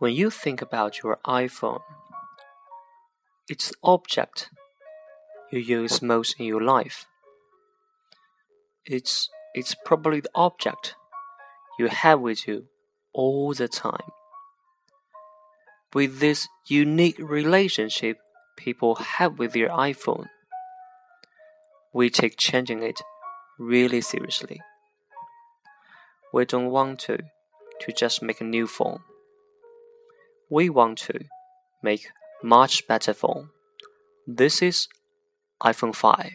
When you think about your iPhone, it's object you use most in your life. It's it's probably the object you have with you all the time. With this unique relationship people have with their iPhone, we take changing it really seriously. We don't want to to just make a new phone we want to make much better phone. This is iPhone 5.